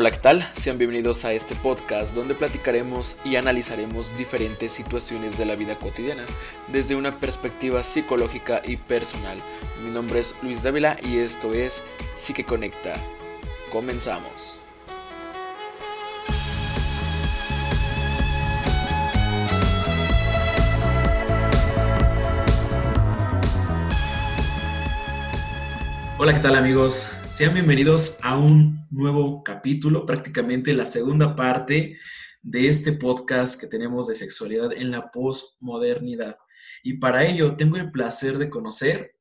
Hola, ¿qué tal? Sean bienvenidos a este podcast donde platicaremos y analizaremos diferentes situaciones de la vida cotidiana desde una perspectiva psicológica y personal. Mi nombre es Luis Dávila y esto es Psique Conecta. Comenzamos. Hola, ¿qué tal amigos? Sean bienvenidos a un nuevo capítulo, prácticamente la segunda parte de este podcast que tenemos de sexualidad en la posmodernidad. Y para ello tengo el placer de conocer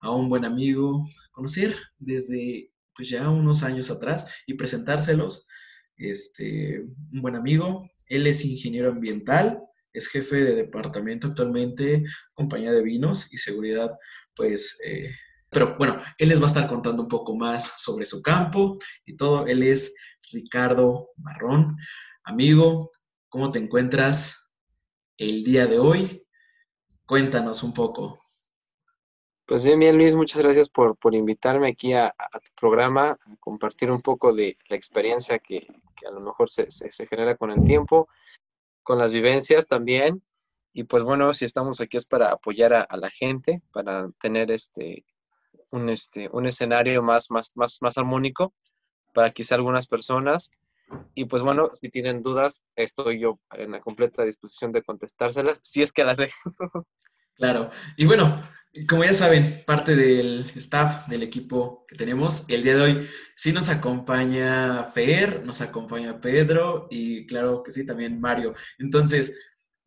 a un buen amigo, conocer desde pues ya unos años atrás y presentárselos. Este, un buen amigo, él es ingeniero ambiental, es jefe de departamento actualmente, compañía de vinos y seguridad, pues eh, pero bueno, él les va a estar contando un poco más sobre su campo y todo. Él es Ricardo Marrón. Amigo, ¿cómo te encuentras el día de hoy? Cuéntanos un poco. Pues bien, bien Luis, muchas gracias por, invitarme aquí a, tu programa, a compartir un poco de la experiencia que, a lo mejor se, genera con el tiempo, con las vivencias también. Y pues bueno, si estamos aquí es para apoyar a la gente, para tener este, un, este, un escenario más, más, más, más armónico para quizá algunas personas. Y pues bueno, si tienen dudas, estoy yo en la completa disposición de contestárselas, si es que las sé. Claro. Y bueno, como ya saben, parte del staff, del equipo que tenemos, el día de hoy sí nos acompaña Fer, nos acompaña Pedro y claro que sí, también Mario. Entonces,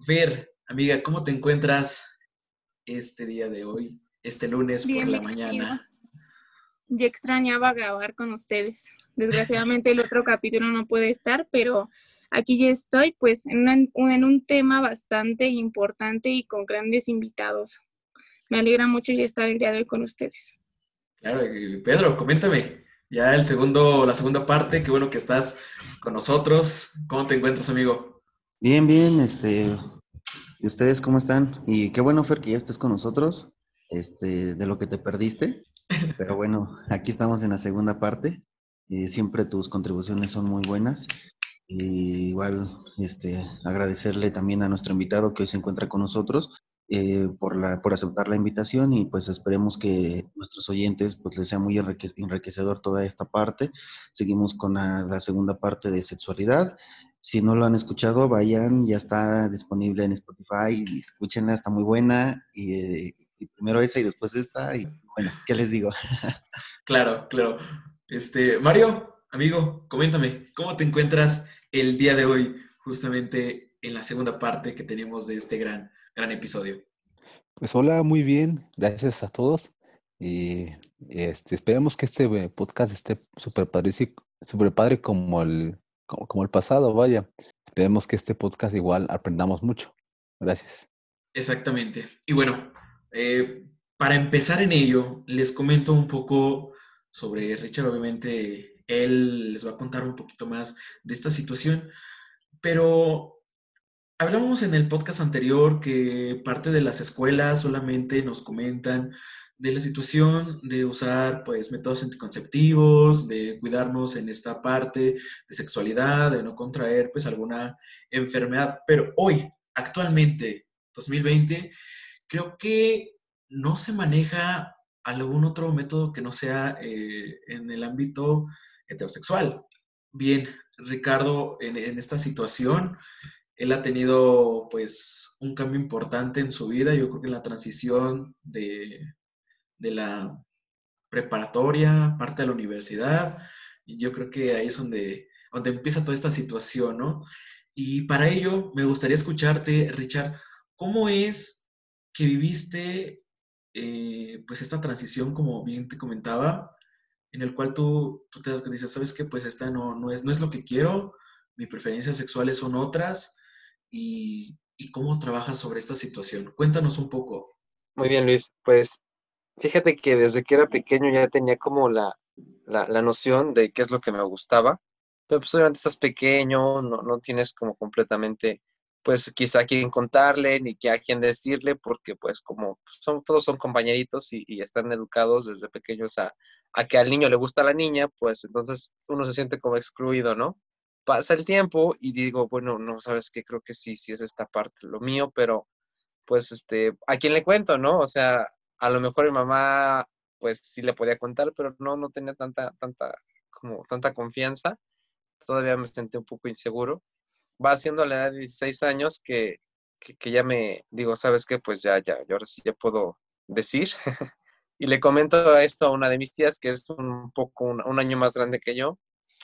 Fer, amiga, ¿cómo te encuentras este día de hoy? Este lunes por la mañana. Ya extrañaba grabar con ustedes. Desgraciadamente el otro capítulo no puede estar, pero aquí ya estoy, pues, en, en un tema bastante importante y con grandes invitados. Me alegra mucho ya estar el día de hoy con ustedes. Claro, Pedro, coméntame, ya el segundo, la segunda parte, qué bueno que estás con nosotros. ¿Cómo te encuentras, amigo? Bien, bien, este, ¿y ustedes cómo están? Y qué bueno, Fer, que ya estés con nosotros este, de lo que te perdiste. Pero bueno, aquí estamos en la segunda parte. y siempre tus contribuciones son muy buenas. Y igual este, agradecerle también a nuestro invitado que hoy se encuentra con nosotros eh, por, la, por aceptar la invitación y pues esperemos que nuestros oyentes pues les sea muy enriquecedor toda esta parte. Seguimos con la, la, segunda parte de sexualidad. Si no lo han escuchado, vayan, ya está disponible en Spotify, y escúchenla, está muy buena y eh, y primero esa y después esta, y bueno, ¿qué les digo? claro, claro. Este, Mario, amigo, coméntame, ¿cómo te encuentras el día de hoy, justamente en la segunda parte que tenemos de este gran, gran episodio? Pues hola, muy bien, gracias a todos. Y este, esperemos que este eh, podcast esté súper padre, super padre como el, como, como el pasado, vaya. Esperemos que este podcast igual aprendamos mucho. Gracias. Exactamente. Y bueno, eh, para empezar en ello, les comento un poco sobre Richard. Obviamente, él les va a contar un poquito más de esta situación, pero hablábamos en el podcast anterior que parte de las escuelas solamente nos comentan de la situación de usar pues métodos anticonceptivos, de cuidarnos en esta parte de sexualidad, de no contraer pues alguna enfermedad, pero hoy, actualmente, 2020, creo que no se maneja algún otro método que no sea eh, en el ámbito heterosexual. Bien, Ricardo, en, esta situación, él ha tenido pues un cambio importante en su vida, yo creo que en la transición de, de la preparatoria, parte de la universidad, yo creo que ahí es donde, donde empieza toda esta situación, ¿no? Y para ello me gustaría escucharte, Richard, ¿cómo es que viviste eh, pues esta transición, como bien te comentaba, en el cual tú, tú te das dices, sabes que pues esta no, no, es, no es lo que quiero, mis preferencias sexuales son otras, y, y cómo trabajas sobre esta situación. Cuéntanos un poco. Muy bien, Luis. Pues fíjate que desde que era pequeño ya tenía como la, la, la noción de qué es lo que me gustaba. Pero pues obviamente estás pequeño, no, no tienes como completamente pues quizá a quién contarle, ni a quién decirle, porque pues como son, todos son compañeritos y, están educados desde pequeños a, a, que al niño le gusta la niña, pues entonces uno se siente como excluido, ¿no? Pasa el tiempo y digo, bueno, no, sabes qué, creo que sí, sí es esta parte lo mío, pero pues este, ¿a quién le cuento, no? O sea, a lo mejor mi mamá pues sí le podía contar, pero no, no tenía tanta, tanta, como tanta confianza. Todavía me sentí un poco inseguro va haciendo la edad de 16 años que, que, ya me digo, ¿sabes qué? Pues ya, ya, yo ahora sí ya puedo decir. y le comento esto a una de mis tías, que es un poco, un, año más grande que yo,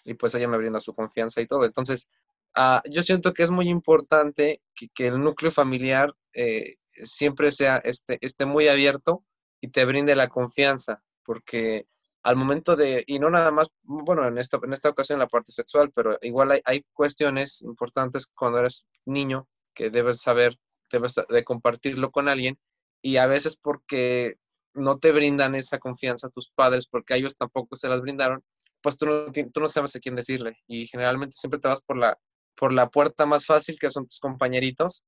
y pues ella me brinda su confianza y todo. Entonces, uh, yo siento que es muy importante que, que el núcleo familiar eh, siempre sea, esté, esté muy abierto y te brinde la confianza, porque al momento de, y no nada más, bueno, en esta, en esta ocasión la parte sexual, pero igual hay, hay cuestiones importantes cuando eres niño que debes saber, debes de compartirlo con alguien y a veces porque no te brindan esa confianza tus padres, porque a ellos tampoco se las brindaron, pues tú no, tú no sabes a quién decirle y generalmente siempre te vas por la, por la puerta más fácil que son tus compañeritos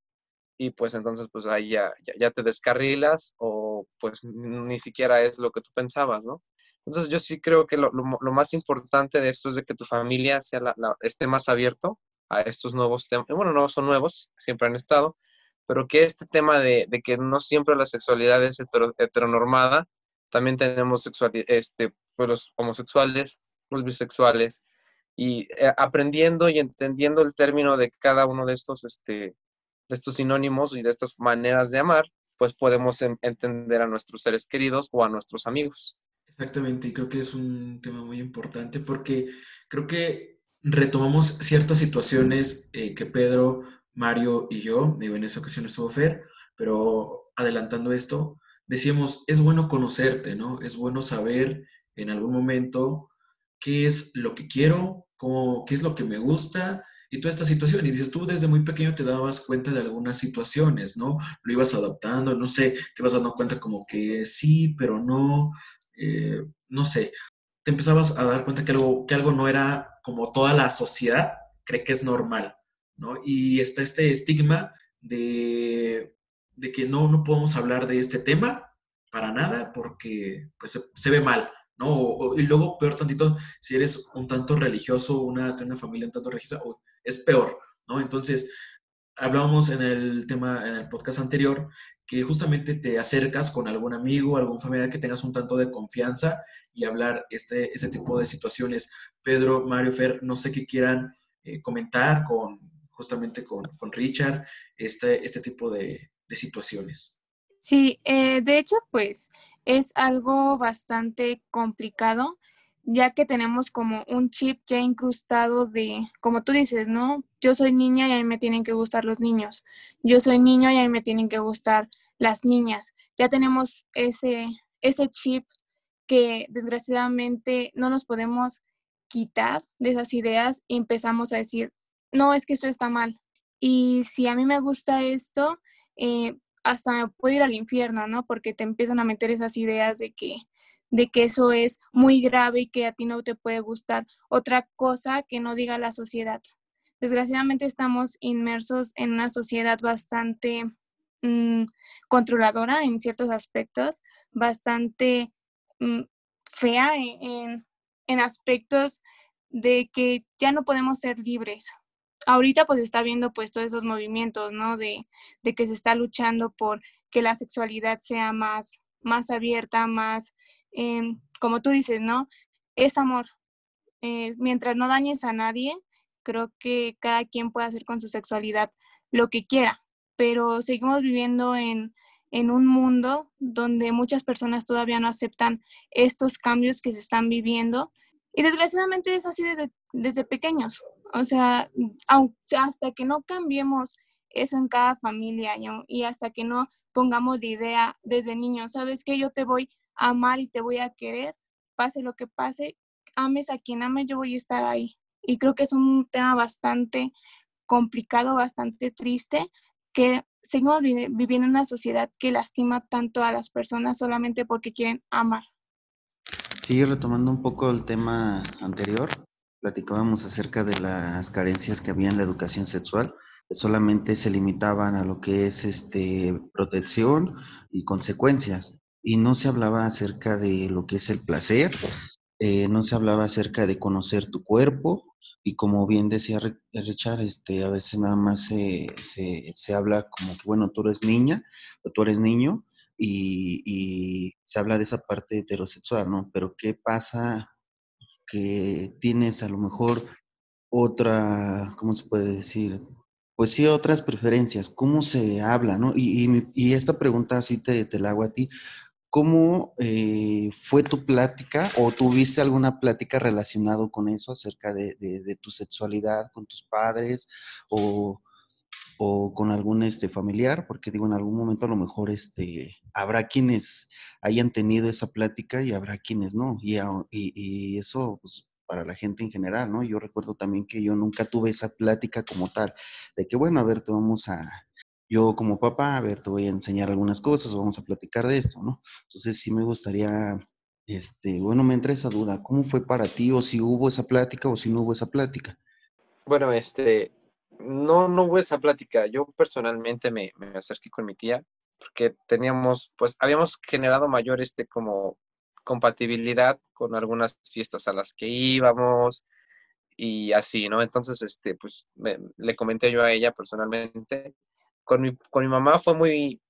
y pues entonces pues ahí ya, ya, ya te descarrilas o pues ni siquiera es lo que tú pensabas, ¿no? Entonces yo sí creo que lo, más importante de esto es de que tu familia sea la, esté más abierto a estos nuevos temas. Bueno, no son nuevos, siempre han estado, pero que este tema de, que no siempre la sexualidad es heteronormada, también tenemos este, pues, los homosexuales, los bisexuales, y eh, aprendiendo y entendiendo el término de cada uno de estos, este, de estos sinónimos y de estas maneras de amar, pues podemos entender a nuestros seres queridos o a nuestros amigos. Exactamente, y creo que es un tema muy importante porque creo que retomamos ciertas situaciones eh, que Pedro, Mario y yo, digo, en esa ocasión estuvo Fer, pero adelantando esto, decíamos, es bueno conocerte, ¿no? Es bueno saber en algún momento qué es lo que quiero, cómo, qué es lo que me gusta y toda esta situación. Y dices, tú desde muy pequeño te dabas cuenta de algunas situaciones, ¿no? Lo ibas adaptando, no sé, te vas dando cuenta como que sí, pero no, eh, no sé, te empezabas a dar cuenta que algo, que algo no era como toda la sociedad cree que es normal, ¿no? Y está este estigma de, de que no, no podemos hablar de este tema para nada porque pues, se, ve mal, ¿no? y luego, peor tantito, si eres un tanto religioso, una, una familia un tanto religiosa, es peor, ¿no? Entonces, hablábamos en el tema, en el podcast anterior, que justamente te acercas con algún amigo, algún familiar que tengas un tanto de confianza y hablar este, ese tipo de situaciones. Pedro, Mario, Fer, no sé qué quieran eh, comentar con justamente con, Richard este, este tipo de, situaciones. Sí, eh, de hecho, pues es algo bastante complicado ya que tenemos como un chip ya incrustado de, como tú dices, ¿no? Yo soy niña y a mí me tienen que gustar los niños. Yo soy niño y a mí me tienen que gustar las niñas. Ya tenemos ese, ese chip que desgraciadamente no nos podemos quitar de esas ideas y empezamos a decir, no, es que esto está mal. Y si a mí me gusta esto, eh, hasta me puedo ir al infierno, ¿no? Porque te empiezan a meter esas ideas de que de que eso es muy grave y que a ti no te puede gustar otra cosa que no diga la sociedad. Desgraciadamente estamos inmersos en una sociedad bastante mm, controladora en ciertos aspectos, bastante mm, fea en, aspectos de que ya no podemos ser libres. Ahorita pues está viendo pues todos esos movimientos, ¿no? De, de que se está luchando por que la sexualidad sea más, más abierta, más Em, como tú dices, ¿no? Es amor. Eh, mientras no dañes a nadie, creo que cada quien puede hacer con su sexualidad lo que quiera, pero seguimos viviendo en, en un mundo donde muchas personas todavía no aceptan estos cambios que se están viviendo y desgraciadamente es así desde, desde pequeños. O sea, hasta que no cambiemos eso en cada familia y hasta que no pongamos de idea desde niños, ¿sabes qué? Yo te voy amar y te voy a querer, pase lo que pase, ames a quien ames, yo voy a estar ahí. Y creo que es un tema bastante complicado, bastante triste, que seguimos viviendo en una sociedad que lastima tanto a las personas solamente porque quieren amar. Sí, retomando un poco el tema anterior, platicábamos acerca de las carencias que había en la educación sexual. solamente se limitaban a lo que es este, protección y consecuencias. Y no se hablaba acerca de lo que es el placer, eh, no se hablaba acerca de conocer tu cuerpo, y como bien decía Richard, este, a veces nada más se, se, habla como que, bueno, tú eres niña o tú eres niño y, y, se habla de esa parte heterosexual, ¿no? Pero ¿qué pasa que tienes a lo mejor otra, ¿cómo se puede decir? Pues sí, otras preferencias, ¿cómo se habla, no? Y, y, y esta pregunta así te, te, la hago a ti, ¿Cómo eh, fue tu plática o tuviste alguna plática relacionado con eso acerca de, tu sexualidad con tus padres o, con algún este, familiar? Porque digo, en algún momento a lo mejor este, habrá quienes hayan tenido esa plática y habrá quienes no. Y, y, eso pues, para la gente en general, ¿no? Yo recuerdo también que yo nunca tuve esa plática como tal, de que bueno, a ver, te vamos a, yo como papá, a ver, te voy a enseñar algunas cosas, vamos a platicar de esto, ¿no? Entonces sí me gustaría, este, bueno, me entra esa duda, ¿cómo fue para ti o si hubo esa plática o si no hubo esa plática? Bueno, este, no, no hubo esa plática. Yo personalmente me, me acerqué con mi tía porque teníamos, pues habíamos generado mayor, este, como compatibilidad con algunas fiestas a las que íbamos y así, ¿no? Entonces, este, pues le comenté yo a ella personalmente con mi, con mi mamá fue muy,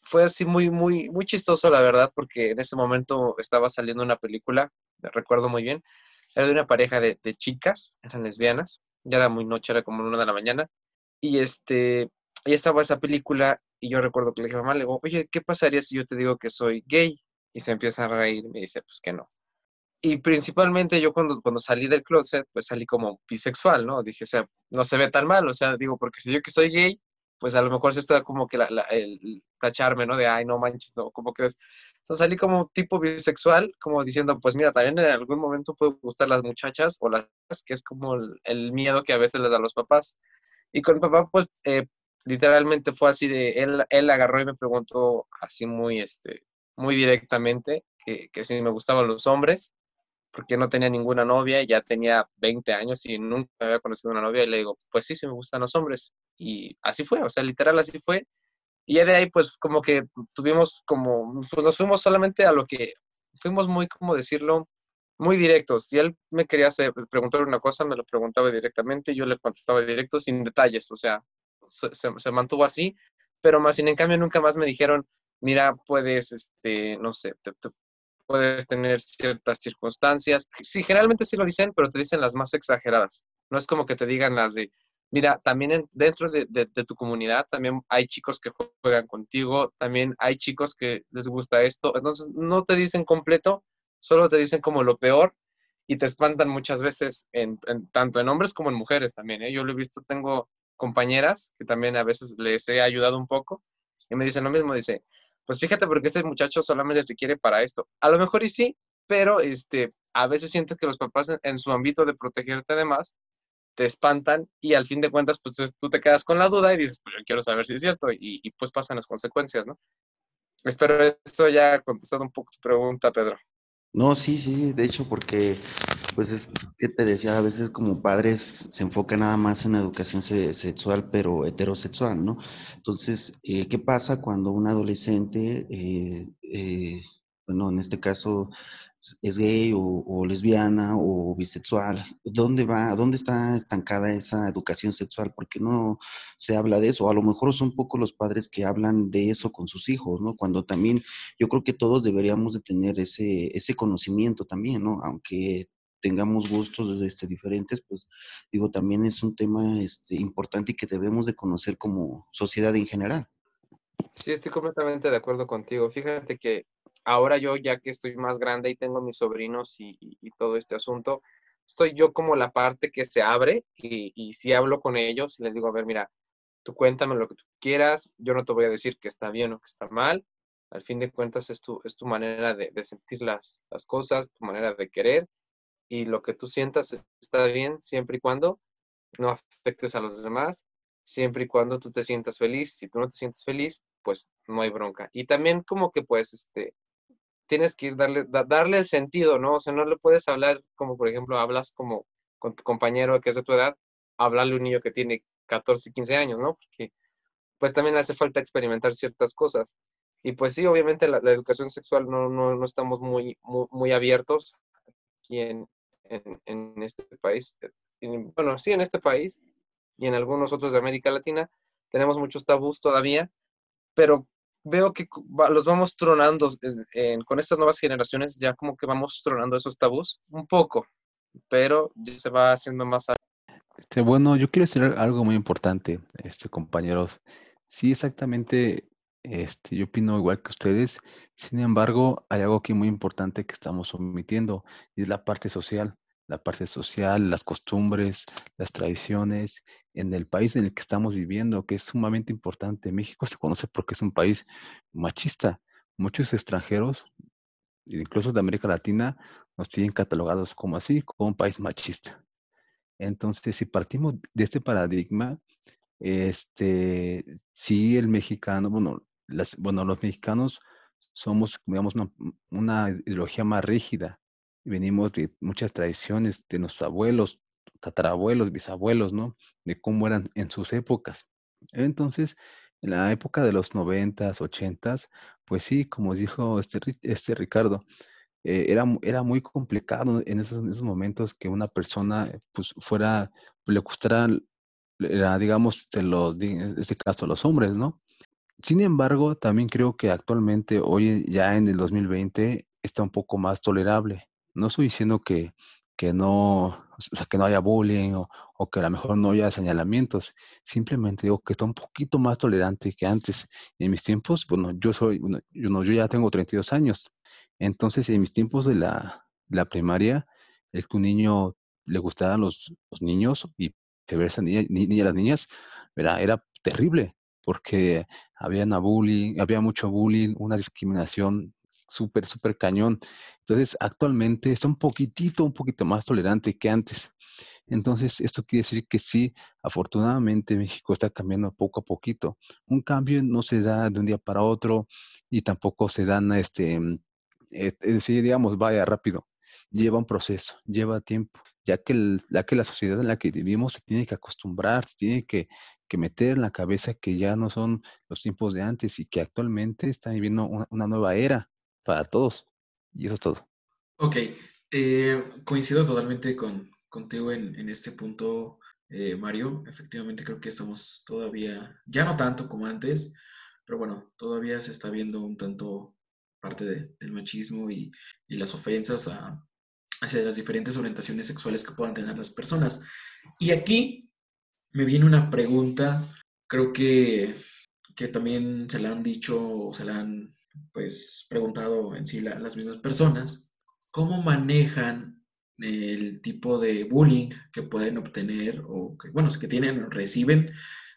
fue así muy, muy, muy chistoso, la verdad, porque en ese momento estaba saliendo una película, recuerdo muy bien, era de una pareja de, de, chicas, eran lesbianas, ya era muy noche, era como una de la mañana, y este, y estaba esa película, y yo recuerdo que le dije a mamá, le digo, oye, ¿qué pasaría si yo te digo que soy gay? Y se empieza a reír y me dice, pues que no. Y principalmente yo cuando, cuando salí del closet, pues salí como bisexual, ¿no? Dije, o sea, no se ve tan mal, o sea, digo, porque si yo que soy gay, pues a lo mejor se está como que la, el tacharme, ¿no? De, ay, no manches, no, como que... Entonces salí como tipo bisexual, como diciendo, pues mira, también en algún momento puede gustar las muchachas o las que es como el, miedo que a veces les da a los papás. Y con mi papá, pues, eh, literalmente fue así de, él, él agarró y me preguntó así muy, este, muy directamente que, que si me gustaban los hombres, porque no tenía ninguna novia, ya tenía 20 años y nunca había conocido una novia, y le digo, pues sí, sí me gustan los hombres. Y así fue, o sea, literal así fue. Y ya de ahí, pues como que tuvimos como, pues nos fuimos solamente a lo que, fuimos muy, como decirlo, muy directos. Si él me quería hacer, preguntar una cosa, me lo preguntaba directamente, yo le contestaba directo, sin detalles, o sea, se, mantuvo así, pero más sin en cambio nunca más me dijeron, mira, puedes, este, no sé, puedes tener ciertas circunstancias. Sí, generalmente sí lo dicen, pero te dicen las más exageradas. No es como que te digan las de, Mira, también dentro de, tu comunidad también hay chicos que juegan contigo, también hay chicos que les gusta esto. Entonces, no te dicen completo, solo te dicen como lo peor y te espantan muchas veces, en, tanto en hombres como en mujeres también. ¿eh? Yo lo he visto, tengo compañeras que también a veces les he ayudado un poco y me dicen lo mismo, dice, pues fíjate porque este muchacho solamente te quiere para esto. A lo mejor y sí, pero este, a veces siento que los papás en, en su ámbito de protegerte además, te espantan y al fin de cuentas, pues tú te quedas con la duda y dices, pues yo quiero saber si es cierto y, pues pasan las consecuencias, ¿no? Espero esto ya contestado un poco tu pregunta, Pedro. No, sí, sí, de hecho, porque, pues es que te decía, a veces como padres se enfoca nada más en educación sexual, pero heterosexual, ¿no? Entonces, eh, ¿qué pasa cuando un adolescente, eh, eh, bueno, en este caso, es gay o, lesbiana o bisexual, ¿dónde va, dónde está estancada esa educación sexual? ¿Por qué no se habla de eso? A lo mejor son pocos los padres que hablan de eso con sus hijos, ¿no? Cuando también yo creo que todos deberíamos de tener ese, ese conocimiento también, ¿no? Aunque tengamos gustos este, diferentes, pues digo, también es un tema este, importante y que debemos de conocer como sociedad en general. Sí, estoy completamente de acuerdo contigo. Fíjate que ahora yo ya que estoy más grande y tengo mis sobrinos y, todo este asunto, soy yo como la parte que se abre y, si hablo con ellos, les digo, a ver, mira, tú cuéntame lo que tú quieras, yo no te voy a decir que está bien o que está mal, al fin de cuentas es tu, es tu manera de, sentir las, las, cosas, tu manera de querer y lo que tú sientas está bien siempre y cuando no afectes a los demás, siempre y cuando tú te sientas feliz, si tú no te sientes feliz, pues no hay bronca. Y también como que pues este, tienes que ir darle, darle el sentido, ¿no? O sea, no le puedes hablar como, por ejemplo, hablas como con tu compañero que es de tu edad, hablarle a un niño que tiene 14 y 15 años, ¿no? Porque pues también hace falta experimentar ciertas cosas. Y pues sí, obviamente la, educación sexual no, no, no estamos muy, muy, abiertos aquí en, en, este país. bueno, sí, en este país y en algunos otros de América Latina tenemos muchos tabús todavía, pero veo que los vamos tronando con estas nuevas generaciones, ya como que vamos tronando esos tabús un poco, pero ya se va haciendo más. Este, bueno, yo quiero decir algo muy importante, este, compañeros. Sí, exactamente, este, yo opino igual que ustedes. Sin embargo, hay algo aquí muy importante que estamos omitiendo, y es la parte social. La parte social, las costumbres, las tradiciones, en el país en el que estamos viviendo, que es sumamente importante. México se conoce porque es un país machista. Muchos extranjeros, incluso de América Latina, nos tienen catalogados como así, como un país machista. Entonces, si partimos de este paradigma, este, sí, el mexicano, bueno, bueno, los mexicanos somos, digamos, una, ideología más rígida. Venimos de muchas tradiciones de nuestros abuelos, tatarabuelos, bisabuelos, ¿no? De cómo eran en sus épocas. Entonces, en la época de los noventas, ochentas, pues sí, como dijo este, este Ricardo, eh, era, era muy complicado en esos, momentos que una persona pues fuera, le gustara, era, digamos, de los, en este caso, los hombres, ¿no? Sin embargo, también creo que actualmente, hoy ya en el 2020, está un poco más tolerable. No estoy diciendo que, que no, o sea, que no haya bullying o, que a lo mejor no haya señalamientos. Simplemente digo que está un poquito más tolerante que antes. En mis tiempos, bueno, yo soy, bueno, yo, no, yo ya tengo 32 años. Entonces, en mis tiempos de la, la primaria, el que un niño le gustaran los, los niños y se ve esa niña, ni, las niñas, era, era terrible porque había, una bullying, había mucho bullying, una discriminación súper, súper cañón. Entonces, actualmente está un poquitito, un poquito más tolerante que antes. Entonces, esto quiere decir que sí, afortunadamente México está cambiando poco a poquito. Un cambio no se da de un día para otro y tampoco se dan, este, es decir, digamos, vaya rápido. Lleva un proceso, lleva tiempo, ya que, la, que la sociedad en la que vivimos se tiene que acostumbrar, se tiene que, que, meter en la cabeza que ya no son los tiempos de antes y que actualmente está viviendo una nueva era para todos. Y eso es todo. Ok, eh, coincido totalmente con, contigo en, en este punto, eh, Mario. Efectivamente creo que estamos todavía, ya no tanto como antes, pero bueno, todavía se está viendo un tanto parte del machismo y, y las ofensas a, hacia las diferentes orientaciones sexuales que puedan tener las personas. Y aquí me viene una pregunta, creo que, que también se la han dicho o se la han pues preguntado en sí las mismas personas, ¿cómo manejan el tipo de bullying que pueden obtener o que, bueno, que tienen, reciben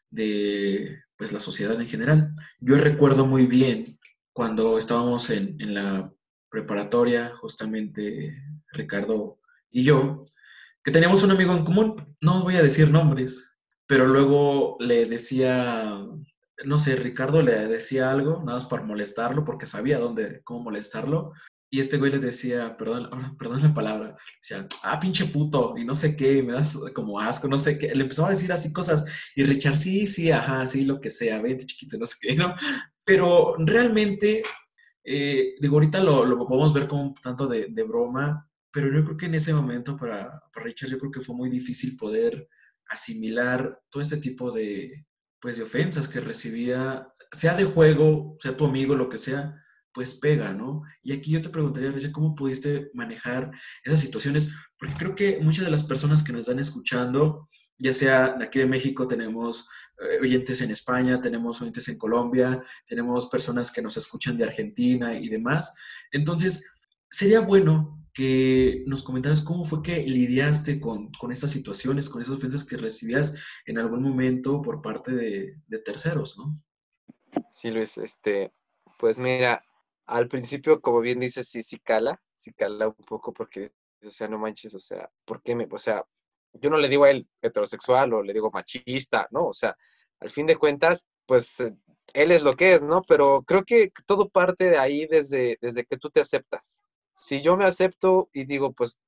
de pues la sociedad en general? Yo recuerdo muy bien cuando estábamos en, en la preparatoria, justamente Ricardo y yo, que teníamos un amigo en común, no voy a decir nombres, pero luego le decía no sé, Ricardo le decía algo, nada más para molestarlo, porque sabía dónde, cómo molestarlo. Y este güey le decía, perdón, perdón la palabra, decía, ah, pinche puto, y no sé qué, me das como asco, no sé qué. Le empezó a decir así cosas, y Richard, sí, sí, ajá, sí, lo que sea, vente chiquito, no sé qué, ¿no? Pero realmente, eh, digo, ahorita lo, lo, podemos ver como un tanto de, de, broma, pero yo creo que en ese momento para, para Richard, yo creo que fue muy difícil poder asimilar todo este tipo de, pues de ofensas que recibía, sea de juego, sea tu amigo, lo que sea, pues pega, ¿no? Y aquí yo te preguntaría, Recha, ¿cómo pudiste manejar esas situaciones? Porque creo que muchas de las personas que nos están escuchando, ya sea de aquí de México, tenemos eh, oyentes en España, tenemos oyentes en Colombia, tenemos personas que nos escuchan de Argentina y demás. Entonces, sería bueno que nos comentaras cómo fue que lidiaste con, con, estas situaciones, con esas ofensas que recibías en algún momento por parte de, terceros, ¿no? Sí, Luis, este, pues mira, al principio, como bien dices, sí, sí cala, sí cala un poco porque, o sea, no manches, o sea, ¿por qué me, o sea, yo no le digo a él heterosexual o le digo machista, ¿no? O sea, al fin de cuentas, pues él es lo que es, ¿no? Pero creo que todo parte de ahí desde, desde que tú te aceptas si yo me acepto y digo, pues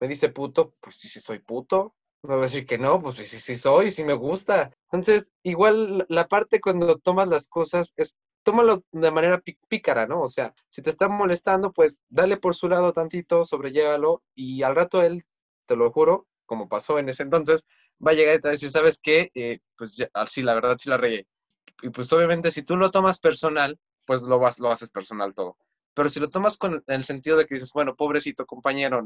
me dice puto, pues sí, sí soy puto, me va a decir que no, pues sí, sí soy, sí me gusta. Entonces, igual la parte cuando tomas las cosas es tómalo de manera pícara, ¿no? O sea, si te está molestando, pues dale por su lado tantito, sobrellégalo y al rato él, te lo juro, como pasó en ese entonces, va a llegar y te va a decir, ¿sabes qué? Eh, pues ya, sí, la verdad sí la regué. Y pues obviamente si tú lo tomas personal, pues lo, vas, lo haces personal todo. Pero si lo tomas con el sentido de que dices, bueno, pobrecito compañero,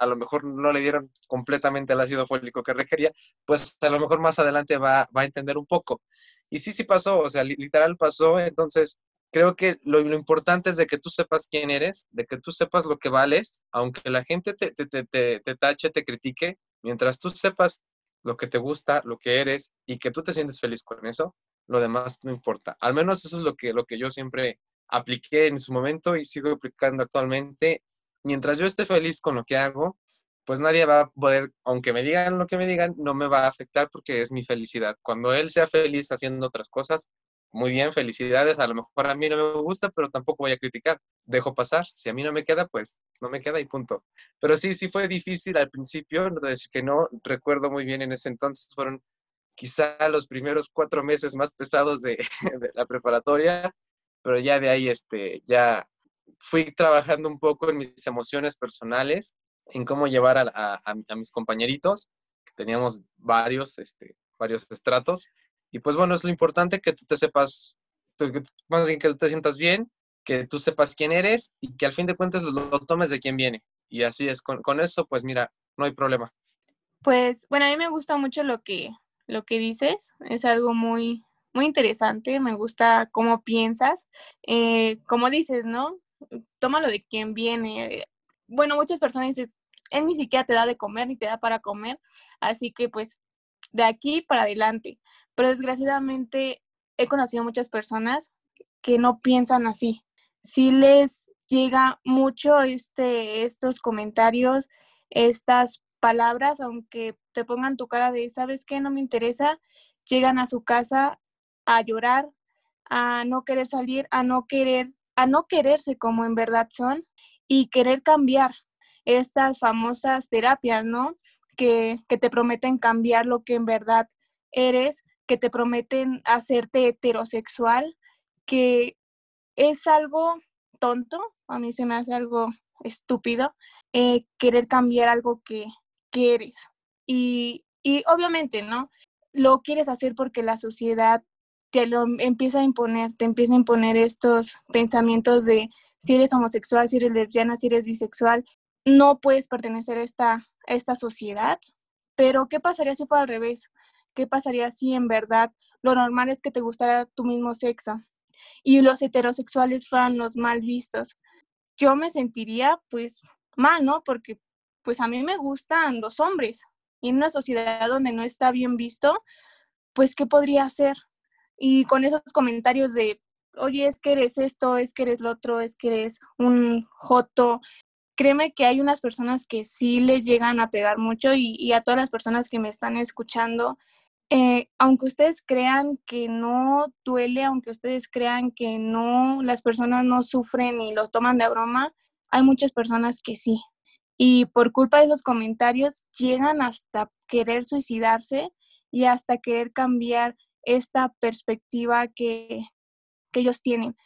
a lo mejor no le dieron completamente el ácido fólico que requería, pues a lo mejor más adelante va, va a entender un poco. Y sí, sí pasó, o sea, literal pasó. Entonces, creo que lo, lo, importante es de que tú sepas quién eres, de que tú sepas lo que vales, aunque la gente te, te, te, te, tache, te critique, mientras tú sepas lo que te gusta, lo que eres y que tú te sientes feliz con eso, lo demás no importa. Al menos eso es lo que, lo que yo siempre apliqué en su momento y sigo aplicando actualmente. Mientras yo esté feliz con lo que hago, pues nadie va a poder, aunque me digan lo que me digan, no me va a afectar porque es mi felicidad. Cuando él sea feliz haciendo otras cosas, muy bien, felicidades. A lo mejor a mí no me gusta, pero tampoco voy a criticar. Dejo pasar. Si a mí no me queda, pues no me queda y punto. Pero sí, sí fue difícil al principio, no decir que no. Recuerdo muy bien en ese entonces, fueron quizá los primeros cuatro meses más pesados de, de la preparatoria, pero ya de ahí, este, ya fui trabajando un poco en mis emociones personales en cómo llevar a, mis compañeritos, que teníamos varios, este, varios estratos. Y pues bueno, es lo importante que tú te sepas, más bien que tú te sientas bien, que tú sepas quién eres y que al fin de cuentas lo, tomes de quién viene. Y así es, con, con, eso pues mira, no hay problema. Pues bueno, a mí me gusta mucho lo que, lo que dices, es algo muy, muy interesante, me gusta cómo piensas, eh, como dices, ¿no? Tómalo de quien viene bueno, muchas personas dicen, él ni siquiera te da de comer ni te da para comer, así que pues de aquí para adelante. Pero desgraciadamente he conocido muchas personas que no piensan así. Si les llega mucho este, estos comentarios, estas palabras, aunque te pongan tu cara de, ¿sabes qué? No me interesa, llegan a su casa a llorar, a no querer salir, a no querer, a no quererse como en verdad son y querer cambiar estas famosas terapias, ¿no? Que, que te prometen cambiar lo que en verdad eres, que te prometen hacerte heterosexual, que es algo tonto, a mí se me hace algo estúpido, eh, querer cambiar algo que, que eres. Y, y, obviamente, ¿no? Lo quieres hacer porque la sociedad te lo empieza a imponer, te empieza a imponer estos pensamientos de si eres homosexual, si eres lesbiana, si eres bisexual, no puedes pertenecer a esta, esta sociedad. Pero, ¿qué pasaría si fuera al revés? ¿Qué pasaría si en verdad lo normal es que te gustara tu mismo sexo y los heterosexuales fueran los mal vistos? Yo me sentiría pues mal, ¿no? Porque pues a mí me gustan los hombres y en una sociedad donde no está bien visto, pues ¿qué podría hacer? Y con esos comentarios de oye, es que eres esto, es que eres lo otro, es que eres un joto. Créeme que hay unas personas que sí les llegan a pegar mucho y, a todas las personas que me están escuchando, eh, aunque ustedes crean que no duele, aunque ustedes crean que no, las personas no sufren y los toman de broma, hay muchas personas que sí. Y por culpa de esos comentarios llegan hasta querer suicidarse y hasta querer cambiar esta perspectiva que, que ellos tienen.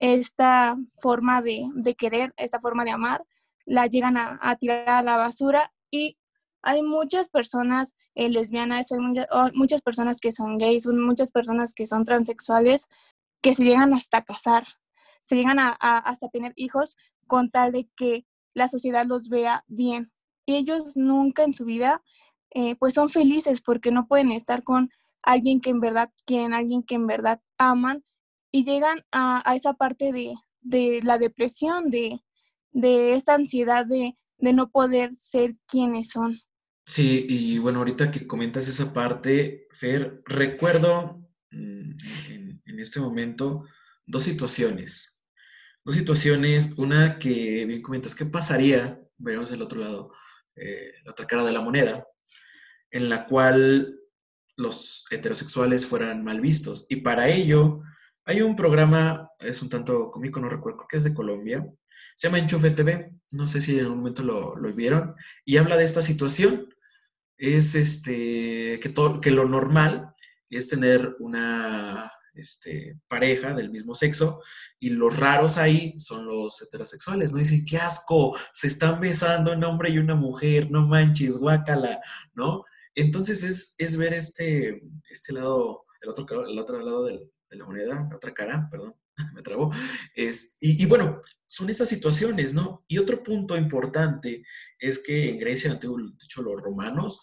Esta forma de, querer, esta forma de amar, la llegan a, tirar a la basura y hay muchas personas eh, lesbianas, hay muchas, personas que son gays, muchas personas que son transexuales que se llegan hasta casar, se llegan a, hasta tener hijos con tal de que la sociedad los vea bien. Ellos nunca en su vida eh, pues son felices porque no pueden estar con alguien que en verdad quieren, alguien que en verdad aman y llegan a, esa parte de, la depresión, de, esta ansiedad de, no poder ser quienes son. Sí, y bueno, ahorita que comentas esa parte, Fer, recuerdo mm, en, este momento dos situaciones. Dos situaciones, una que bien comentas, ¿qué pasaría? Veremos el otro lado, eh, la otra cara de la moneda, en la cual los heterosexuales fueran mal vistos. Y para ello, hay un programa, es un tanto cómico, no recuerdo, que es de Colombia. Se llama Enchufe TV. No sé si en algún momento lo, vieron. Y habla de esta situación. es este, que, todo, que lo normal es tener una este, pareja del mismo sexo y los raros ahí son los heterosexuales, ¿no? Dicen, qué asco, se están besando un hombre y una mujer, no manches, guácala, ¿no? Entonces es, es ver este, este lado, el otro, el otro lado de la moneda, la otra cara, perdón, me trabó. Es, y, bueno, son estas situaciones, ¿no? Y otro punto importante es que en Grecia, de hecho, los romanos,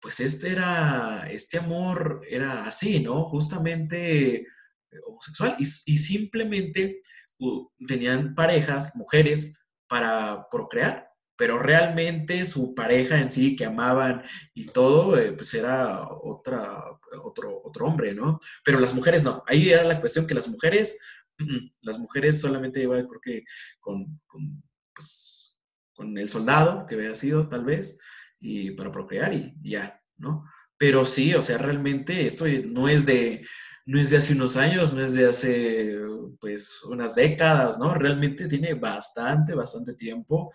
pues este era, este amor era así, ¿no? Justamente eh, homosexual y, simplemente tenían parejas, mujeres, para procrear, pero realmente su pareja en sí que amaban y todo, eh, pues era otra, otro, otro hombre, ¿no? Pero las mujeres no. Ahí era la cuestión que las mujeres, las mujeres solamente iban, creo que con, con, pues, con el soldado que había sido, tal vez, y para procrear y ya, ¿no? Pero sí, o sea, realmente esto no es de, no es de hace unos años, no es de hace, pues, unas décadas, ¿no? Realmente tiene bastante, bastante tiempo,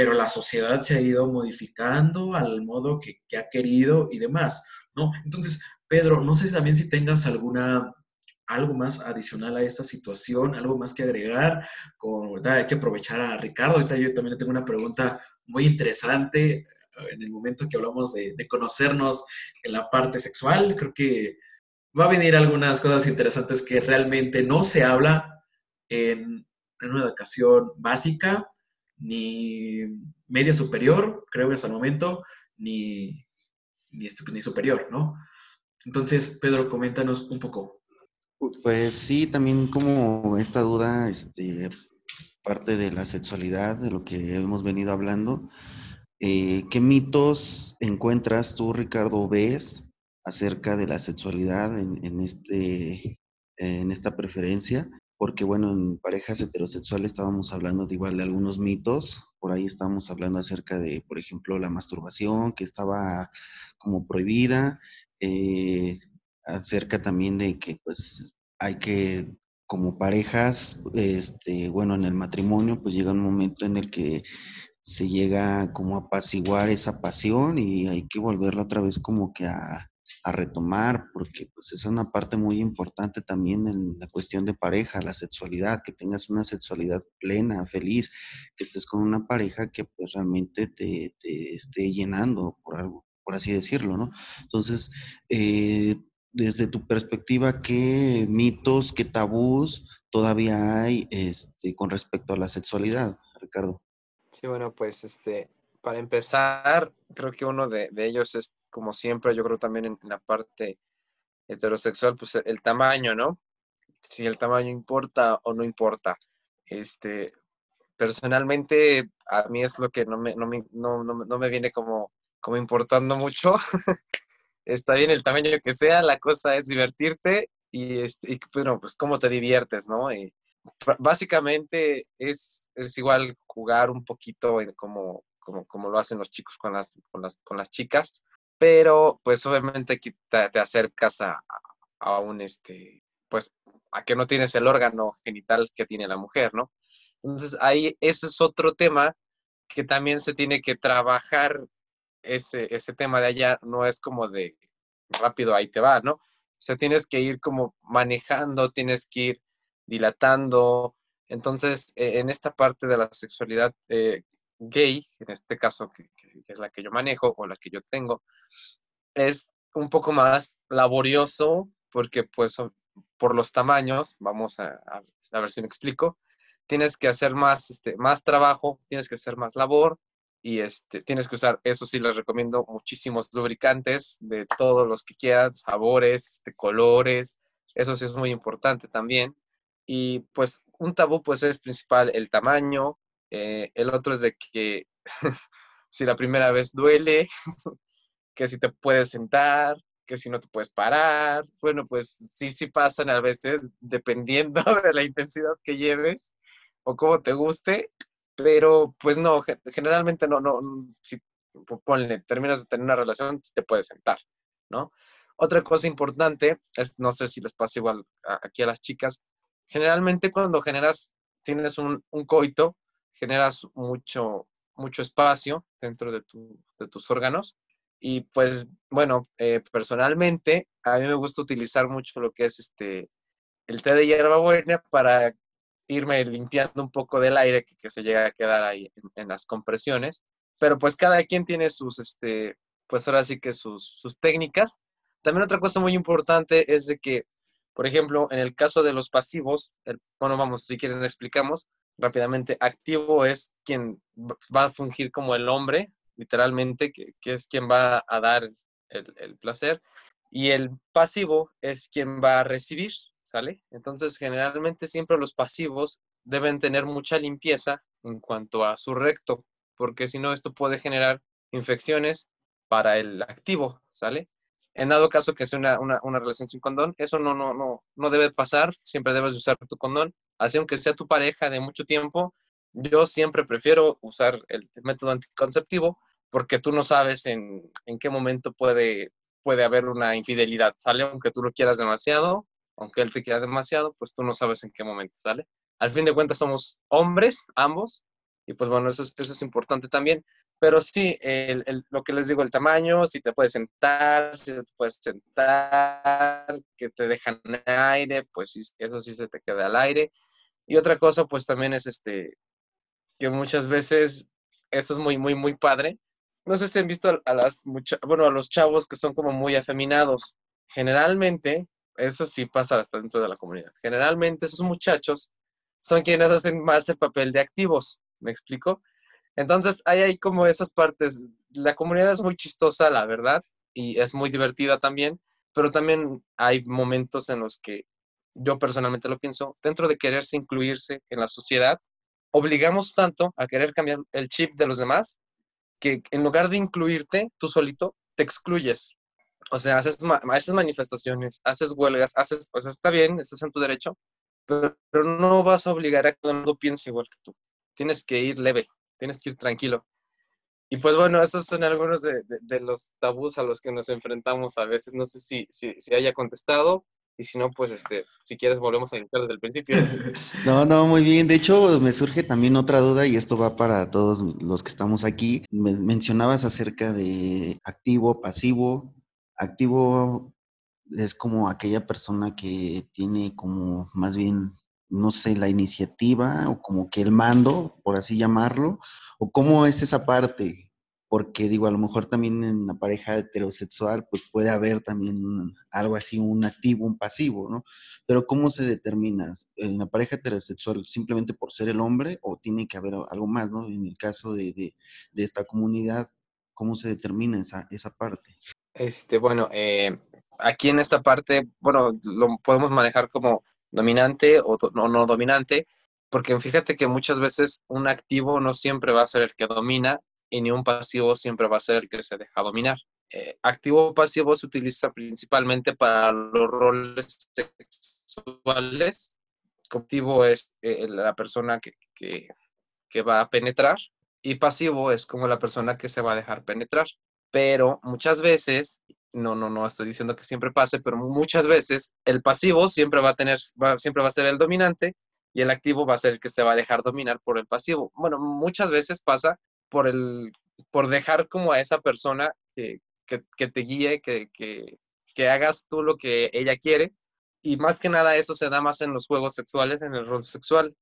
pero la sociedad se ha ido modificando al modo que, que ha querido y demás, ¿no? Entonces, Pedro, no sé también si tengas alguna algo más adicional a esta situación, algo más que agregar. Con, Hay que aprovechar a Ricardo. Ahorita yo también tengo una pregunta muy interesante en el momento que hablamos de, conocernos en la parte sexual, creo que va a venir algunas cosas interesantes que realmente no se habla en, una educación básica, ni media superior, creo que hasta el momento, ni, ni, ni superior, ¿no? Entonces, Pedro, coméntanos un poco. Pues sí, también como esta duda, este, parte de la sexualidad, de lo que hemos venido hablando, eh, ¿Qué mitos encuentras tú, Ricardo, ves acerca de la sexualidad en, este, en esta preferencia? Porque, bueno, en parejas heterosexuales estábamos hablando de igual de algunos mitos. Por ahí estábamos hablando acerca de, por ejemplo, la masturbación, que estaba como prohibida. Eh, acerca también de que, pues, hay que como parejas, este, bueno, en el matrimonio, pues llega un momento en el que se llega como a apaciguar esa pasión y hay que volverla otra vez como que a, retomar, porque pues es una parte muy importante también en la cuestión de pareja, la sexualidad, que tengas una sexualidad plena, feliz, que estés con una pareja que pues realmente te, esté llenando, por algo, por así decirlo, ¿no? Entonces, eh, desde tu perspectiva, ¿qué mitos, qué tabús todavía hay este, con respecto a la sexualidad, Ricardo? Sí, bueno, pues este, para empezar, creo que uno de, ellos es, como siempre, yo creo también en la parte heterosexual, pues el tamaño, ¿no? Si el tamaño importa o no importa. Este, personalmente, a mí es lo que no me, no me, no, no, me viene como, como importando mucho. Está bien el tamaño que sea, la cosa es divertirte y, este, y bueno, pues cómo te diviertes, ¿no? Y, básicamente es, es igual jugar un poquito como, como, como, lo hacen los chicos con las, con las, con las chicas, pero pues obviamente te, te acercas a, a, un, este, pues a que no tienes el órgano genital que tiene la mujer, ¿no? Entonces ahí ese es otro tema que también se tiene que trabajar, ese, ese tema de allá no es como de rápido ahí te va, ¿no? O sea, tienes que ir como manejando, tienes que ir dilatando. Entonces, e, en esta parte de la sexualidad eh, gay, en este caso que, es la que yo manejo o la que yo tengo, es un poco más laborioso porque pues por los tamaños, vamos a, a, ver si me explico, tienes que hacer más, este, más trabajo, tienes que hacer más labor y este, tienes que usar, eso sí les recomiendo, muchísimos lubricantes de todos los que quieran, sabores, este, colores, eso sí es muy importante también. Y pues un tabú pues es principal el tamaño, eh, el otro es de que si la primera vez duele, que si te puedes sentar, que si no te puedes parar. Bueno, pues sí, sí pasan a veces, dependiendo de la intensidad que lleves o cómo te guste, pero pues no, generalmente no, no, si ponle, terminas de tener una relación, te puedes sentar, ¿no? Otra cosa importante es, no sé si les pasa igual aquí a las chicas, generalmente cuando generas, tienes un, coito, generas mucho, mucho espacio dentro de, tus órganos. Y pues, bueno, eh, personalmente, a mí me gusta utilizar mucho lo que es este, el té de hierbabuena para irme limpiando un poco del aire que, se llega a quedar ahí en, las compresiones. Pero pues cada quien tiene sus, este, pues ahora sí que sus, sus técnicas. También otra cosa muy importante es de que, por ejemplo, en el caso de los pasivos, el, bueno, vamos, si quieren explicamos rápidamente, activo es quien va a fungir como el hombre, literalmente, que, es quien va a dar el, el, placer, y el pasivo es quien va a recibir, ¿sale? Entonces, generalmente siempre los pasivos deben tener mucha limpieza en cuanto a su recto, porque si no, esto puede generar infecciones para el activo, ¿sale? En dado caso que sea una, una, una, relación sin condón, eso no, no, no, no debe pasar, siempre debes usar tu condón, así aunque sea tu pareja de mucho tiempo, yo siempre prefiero usar el, método anticonceptivo porque tú no sabes en, en, qué momento puede, puede haber una infidelidad, ¿sale? Aunque tú lo quieras demasiado, aunque él te quiera demasiado, pues tú no sabes en qué momento, ¿sale? Al fin de cuentas somos hombres, ambos, y pues bueno, eso, eso es importante también. Pero sí, el, lo que les digo, el tamaño, si te puedes sentar, si te puedes sentar, que te dejan aire, pues eso sí se te queda al aire. Y otra cosa, pues también es este, que muchas veces, eso es muy, muy, muy padre. No sé si han visto a, las, bueno, a los chavos que son como muy afeminados. Generalmente, eso sí pasa hasta dentro de la comunidad. Generalmente esos muchachos son quienes hacen más el papel de activos. ¿Me explico? Entonces, hay ahí como esas partes. La comunidad es muy chistosa, la verdad, y es muy divertida también, pero también hay momentos en los que yo personalmente lo pienso, dentro de quererse incluirse en la sociedad, obligamos tanto a querer cambiar el chip de los demás que en lugar de incluirte tú solito, te excluyes. O sea, haces, haces manifestaciones, haces huelgas, haces, o sea, está bien, estás en tu derecho, pero, no vas a obligar a que todo el mundo piense igual que tú. Tienes que ir leve, tienes que ir tranquilo. Y pues bueno, esos son algunos de, los tabús a los que nos enfrentamos a veces. No sé si, si, haya contestado y si no, pues este, si quieres volvemos a iniciar desde el principio. No, no, muy bien. De hecho, me surge también otra duda y esto va para todos los que estamos aquí. mencionabas acerca de activo, pasivo. Activo es como aquella persona que tiene como más bien no sé, la iniciativa o como que el mando, por así llamarlo, o cómo es esa parte, porque digo, a lo mejor también en la pareja heterosexual, pues puede haber también algo así, un activo, un pasivo, ¿no? Pero ¿cómo se determina? ¿En la pareja heterosexual simplemente por ser el hombre o tiene que haber algo más, ¿no? En el caso de, de, de esta comunidad, ¿cómo se determina esa, esa parte? Este, bueno, eh, aquí en esta parte, bueno, lo podemos manejar como dominante o no, no dominante, porque fíjate que muchas veces un activo no siempre va a ser el que domina y ni un pasivo siempre va a ser el que se deja dominar. Eh, activo o pasivo se utiliza principalmente para los roles sexuales. Activo es eh, la persona que, que, va a penetrar y pasivo es como la persona que se va a dejar penetrar. Pero muchas veces, no, no, no estoy diciendo que siempre pase, pero muchas veces el pasivo siempre va a tener, siempre va a ser el dominante y el activo va a ser el que se va a dejar dominar por el pasivo. Bueno, muchas veces pasa por el, por dejar como a esa persona que, que, te guíe, que, que, que hagas tú lo que ella quiere. Y más que nada eso se da más en los juegos sexuales, en el rol sexual,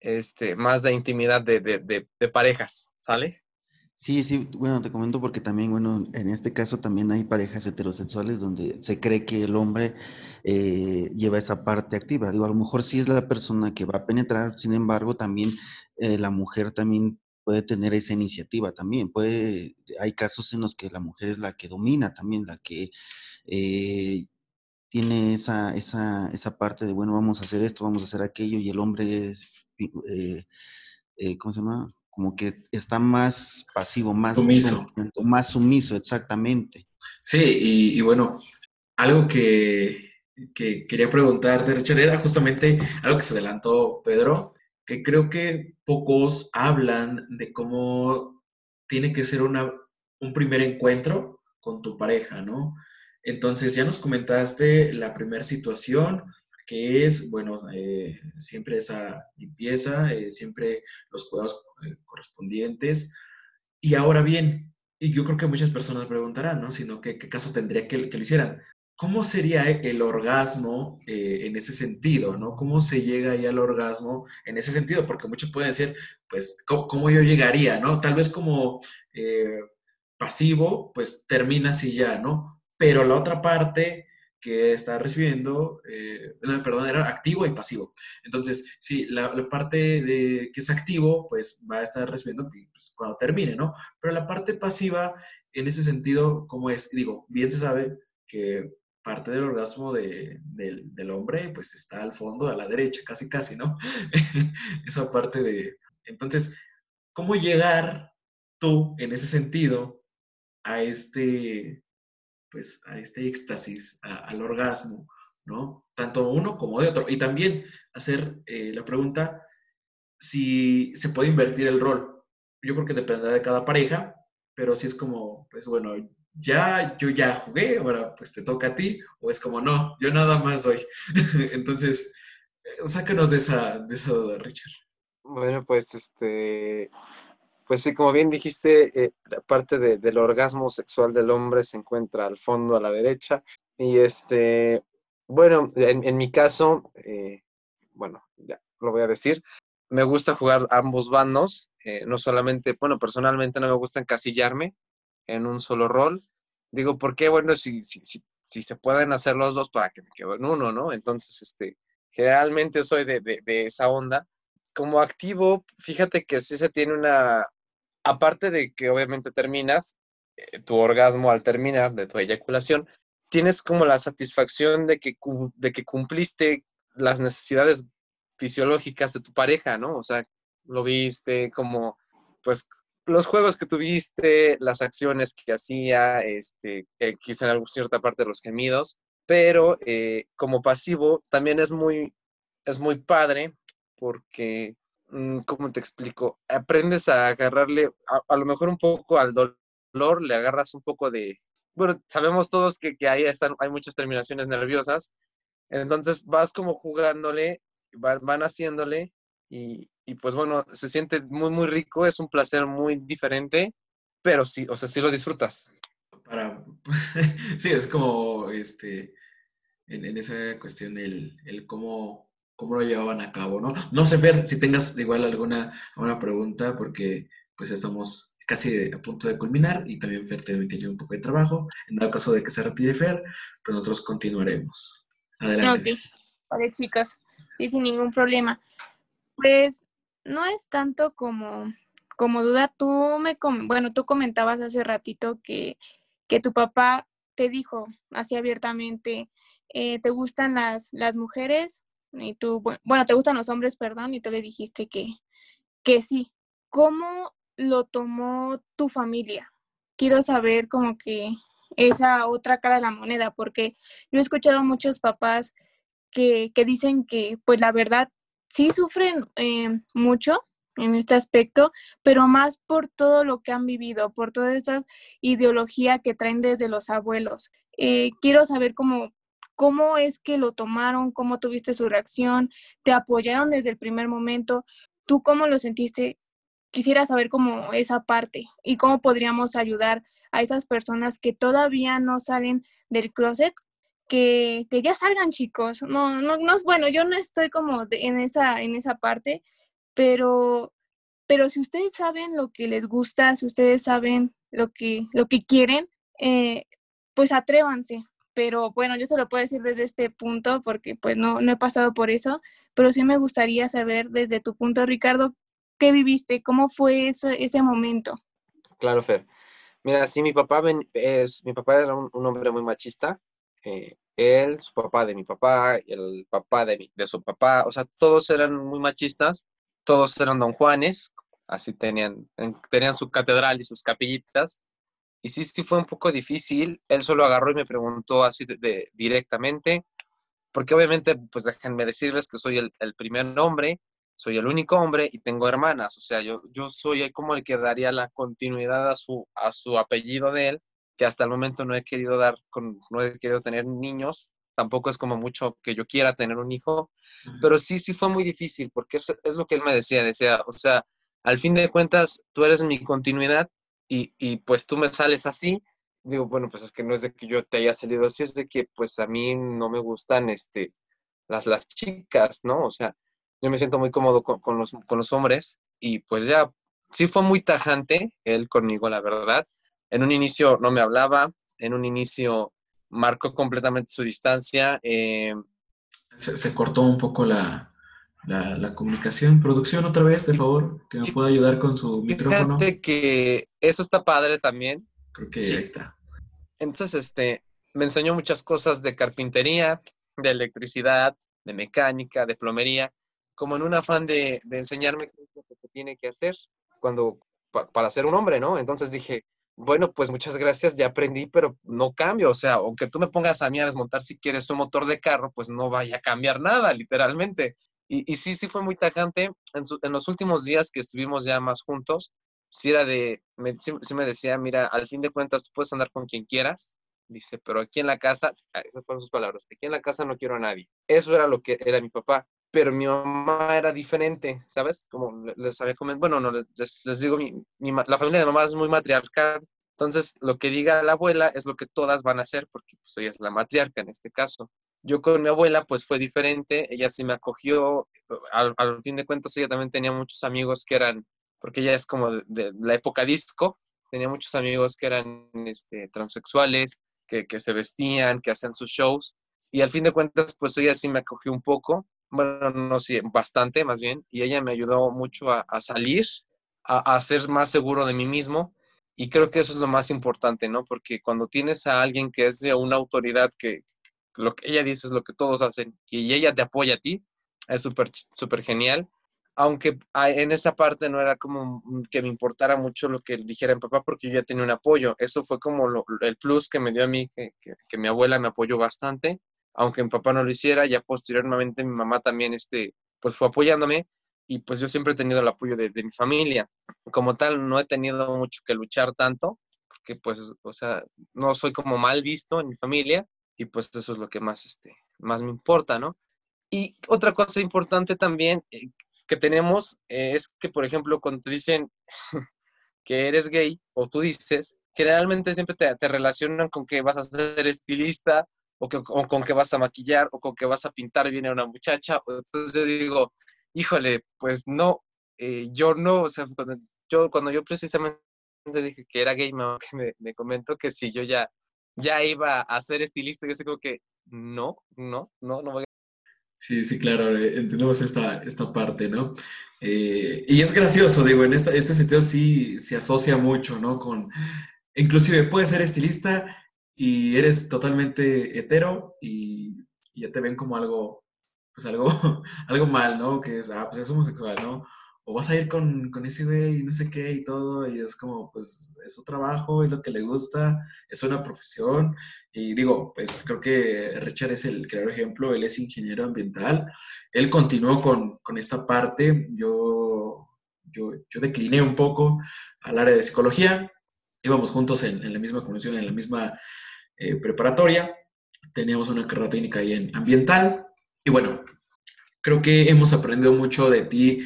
este, más de intimidad de, de, de, de parejas, ¿sale? Sí, sí, bueno, te comento porque también, bueno, en este caso también hay parejas heterosexuales donde se cree que el hombre eh, lleva esa parte activa. Digo, a lo mejor sí es la persona que va a penetrar, sin embargo, también eh, la mujer también puede tener esa iniciativa también. Puede, hay casos en los que la mujer es la que domina también, la que eh, tiene esa, esa, esa parte de, bueno, vamos a hacer esto, vamos a hacer aquello, y el hombre es, ¿cómo se llama? como que está más pasivo, más sumiso. Más sumiso, exactamente. Sí, y, bueno, algo que, que, quería preguntarte, Richard, era justamente algo que se adelantó Pedro, que creo que pocos hablan de cómo tiene que ser una, un primer encuentro con tu pareja, ¿no? Entonces, ya nos comentaste la primera situación, que es, bueno, eh, siempre esa limpieza, eh, siempre los cuidados eh, correspondientes. Y ahora bien, y yo creo que muchas personas preguntarán, ¿no? Sino qué caso tendría que lo hicieran. ¿Cómo sería el orgasmo eh, en ese sentido, ¿no? ¿Cómo se llega ahí al orgasmo en ese sentido? Porque muchos pueden decir, pues, ¿cómo, yo llegaría, ¿no? Tal vez como eh, pasivo, pues termina así ya, ¿no? Pero la otra parte que está recibiendo, eh, perdón, era activo y pasivo. Entonces, sí, la, parte de que es activo, pues va a estar recibiendo pues, cuando termine, ¿no? Pero la parte pasiva, en ese sentido, ¿cómo es? Digo, bien se sabe que parte del orgasmo del, hombre, pues está al fondo, a la derecha, casi, casi, ¿no? Esa parte de... Entonces, ¿cómo llegar tú, en ese sentido, a este pues a este éxtasis, al orgasmo, ¿no? Tanto uno como de otro. Y también hacer eh, la pregunta si se puede invertir el rol. Yo creo que dependerá de cada pareja, pero si es como, pues bueno, ya, yo ya jugué, ahora pues te toca a ti, o es como, no, yo nada más doy. Entonces, eh, sácanos de esa, de esa duda, Richard. Bueno, pues este, pues sí, como bien dijiste, eh, la parte del orgasmo sexual del hombre se encuentra al fondo a la derecha. Y este, bueno, en, mi caso, eh, bueno, ya lo voy a decir, me gusta jugar ambos bandos, eh, no solamente, bueno, personalmente no me gusta encasillarme en un solo rol. Digo, ¿por qué? Bueno, si, si, si, si se pueden hacer los dos para que me quede en uno, ¿no? Entonces, este, generalmente soy de, de, de esa onda como activo, fíjate que sí se tiene una, aparte de que obviamente terminas, eh, tu orgasmo al terminar de tu eyaculación, tienes como la satisfacción de que, de que cumpliste las necesidades fisiológicas de tu pareja, ¿no? O sea, lo viste como, pues, los juegos que tuviste, las acciones que hacía, este, eh, quizá en cierta parte de los gemidos, pero eh, como pasivo también es muy, es muy padre porque Mm, ¿cómo te explico? Aprendes a agarrarle, a, lo mejor un poco al dolor, le agarras un poco de, bueno, sabemos todos que, que ahí están, hay muchas terminaciones nerviosas, entonces vas como jugándole, van, haciéndole y, y, pues bueno, se siente muy, muy rico, es un placer muy diferente, pero sí, o sea, sí lo disfrutas. Para, sí, es como, este, en, en esa cuestión del el cómo cómo lo llevaban a cabo, ¿no? No sé, Fer, si tengas igual alguna, alguna pregunta, porque pues estamos casi a punto de culminar y también Fer tiene que un poco de trabajo. En dado caso de que se retire Fer, pues nosotros continuaremos. Adelante. Ok, vale, chicas. Sí, sin ningún problema. Pues no es tanto como, como duda. Tú me, bueno, tú comentabas hace ratito que, que tu papá te dijo así abiertamente, eh, ¿te gustan las, las mujeres? y tú, bueno, te gustan los hombres, perdón, y tú le dijiste que, que sí. ¿Cómo lo tomó tu familia? Quiero saber como que esa otra cara de la moneda, porque yo he escuchado a muchos papás que, que dicen que, pues la verdad, sí sufren eh, mucho en este aspecto, pero más por todo lo que han vivido, por toda esa ideología que traen desde los abuelos. Eh, quiero saber cómo ¿Cómo es que lo tomaron? ¿Cómo tuviste su reacción? ¿Te apoyaron desde el primer momento? ¿Tú cómo lo sentiste? Quisiera saber cómo esa parte y cómo podríamos ayudar a esas personas que todavía no salen del closet, que, que ya salgan chicos. No, no, no, bueno, yo no estoy como en, esa, en esa parte, pero, pero si ustedes saben lo que les gusta, si ustedes saben lo que, lo que quieren, eh, pues atrévanse, pero bueno, yo se lo puedo decir desde este punto porque pues no, no he pasado por eso, pero sí me gustaría saber desde tu punto, Ricardo, ¿qué viviste? ¿Cómo fue ese, ese momento? Claro, Fer. Mira, sí, mi papá, es, mi papá era un, hombre muy machista. Eh, él, su papá de mi papá, el papá de, de su papá, o sea, todos eran muy machistas, todos eran don Juanes, así tenían, tenían su catedral y sus capillitas, y sí, sí fue un poco difícil. Él solo agarró y me preguntó así de, directamente, porque obviamente, pues déjenme decirles que soy el, primer hombre, soy el único hombre y tengo hermanas. O sea, yo, yo soy como el que daría la continuidad a su, a su apellido de él, que hasta el momento no he querido dar, con, no he querido tener niños. Tampoco es como mucho que yo quiera tener un hijo, pero sí, sí fue muy difícil, porque eso es lo que él me decía, decía, o sea, al fin de cuentas, tú eres mi continuidad, y, y pues tú me sales así, digo, bueno, pues es que no es de que yo te haya salido así, es de que pues a mí no me gustan este, las, las chicas, ¿no? O sea, yo me siento muy cómodo con, con, los, con los hombres y pues ya, sí fue muy tajante él conmigo, la verdad. En un inicio no me hablaba, en un inicio marcó completamente su distancia. Eh, se, se, cortó un poco la, la, la, comunicación. Producción, otra vez, de favor, que me pueda ayudar con su micrófono. Fíjate que eso está padre también. Creo que sí. ahí está. Entonces, este, me enseñó muchas cosas de carpintería, de electricidad, de mecánica, de plomería, como en un afán de, de enseñarme qué es lo que se tiene que hacer cuando, pa, para ser un hombre, ¿no? Entonces dije, bueno, pues muchas gracias, ya aprendí, pero no cambio. O sea, aunque tú me pongas a mí a desmontar si quieres un motor de carro, pues no vaya a cambiar nada, literalmente. Y, sí, sí fue muy tajante. En, su, en, los últimos días que estuvimos ya más juntos, sí era de, me, sí, sí, me decía, mira, al fin de cuentas tú puedes andar con quien quieras, dice, pero aquí en la casa, ah, esas fueron sus palabras, aquí en la casa no quiero a nadie. Eso era lo que era mi papá. Pero mi mamá era diferente, ¿sabes? Como les había comentado, bueno, no, les, les digo, mi, mi, la familia de mamá es muy matriarcal, entonces, lo que diga la abuela es lo que todas van a hacer, porque pues ella es la matriarca en este caso. Yo con mi abuela, pues fue diferente, ella sí me acogió, al, al fin de cuentas ella también tenía muchos amigos que eran, porque ella es como de, de la época disco, tenía muchos amigos que eran este, transexuales, que, que se vestían, que hacían sus shows, y al fin de cuentas, pues ella sí me acogió un poco, bueno, no sí, bastante más bien, y ella me ayudó mucho a, salir, a, ser más seguro de mí mismo, y creo que eso es lo más importante, ¿no? Porque cuando tienes a alguien que es de una autoridad que lo que ella dice es lo que todos hacen y ella te apoya a ti, es súper súper genial. Aunque en esa parte no era como que me importara mucho lo que dijera mi papá porque yo ya tenía un apoyo. Eso fue como el plus que me dio a mí, que, mi abuela me apoyó bastante. Aunque mi papá no lo hiciera, ya posteriormente mi mamá también este, pues fue apoyándome y pues yo siempre he tenido el apoyo de, mi familia. Como tal, no he tenido mucho que luchar tanto, porque pues, o sea, no soy como mal visto en mi familia y pues eso es lo que más, este, más me importa, ¿no? Y otra cosa importante también eh, que tenemos eh, es que, por ejemplo, cuando te dicen que eres gay o tú dices, generalmente siempre te, te relacionan con que vas a ser estilista o, que, o con que vas a maquillar o con que vas a pintar bien a una muchacha. Entonces yo digo, híjole, pues no, eh, yo no, o sea, cuando yo, cuando yo precisamente dije que era gay, me, me comentó que si yo ya, ya iba a ser estilista, yo sé como que no, no, no, no voy a... Sí, sí, claro, eh, entendemos esta, esta parte, ¿no? Eh, y es gracioso, digo, en esta, este sentido sí se asocia mucho, ¿no? Con, inclusive puedes ser estilista y eres totalmente hetero y, y ya te ven como algo pues algo, algo mal, ¿no? Que es, ah, pues es homosexual, ¿no? O vas a ir con, con ese güey y no sé qué y todo, y es como, pues es su trabajo, es lo que le gusta, es una profesión. Y digo, pues creo que Richard es el claro ejemplo, él es ingeniero ambiental, él continuó con, con esta parte, yo, yo, yo decliné un poco al área de psicología, íbamos juntos en, la misma convención, en la misma eh, preparatoria, teníamos una carrera técnica ahí en ambiental, y bueno, creo que hemos aprendido mucho de ti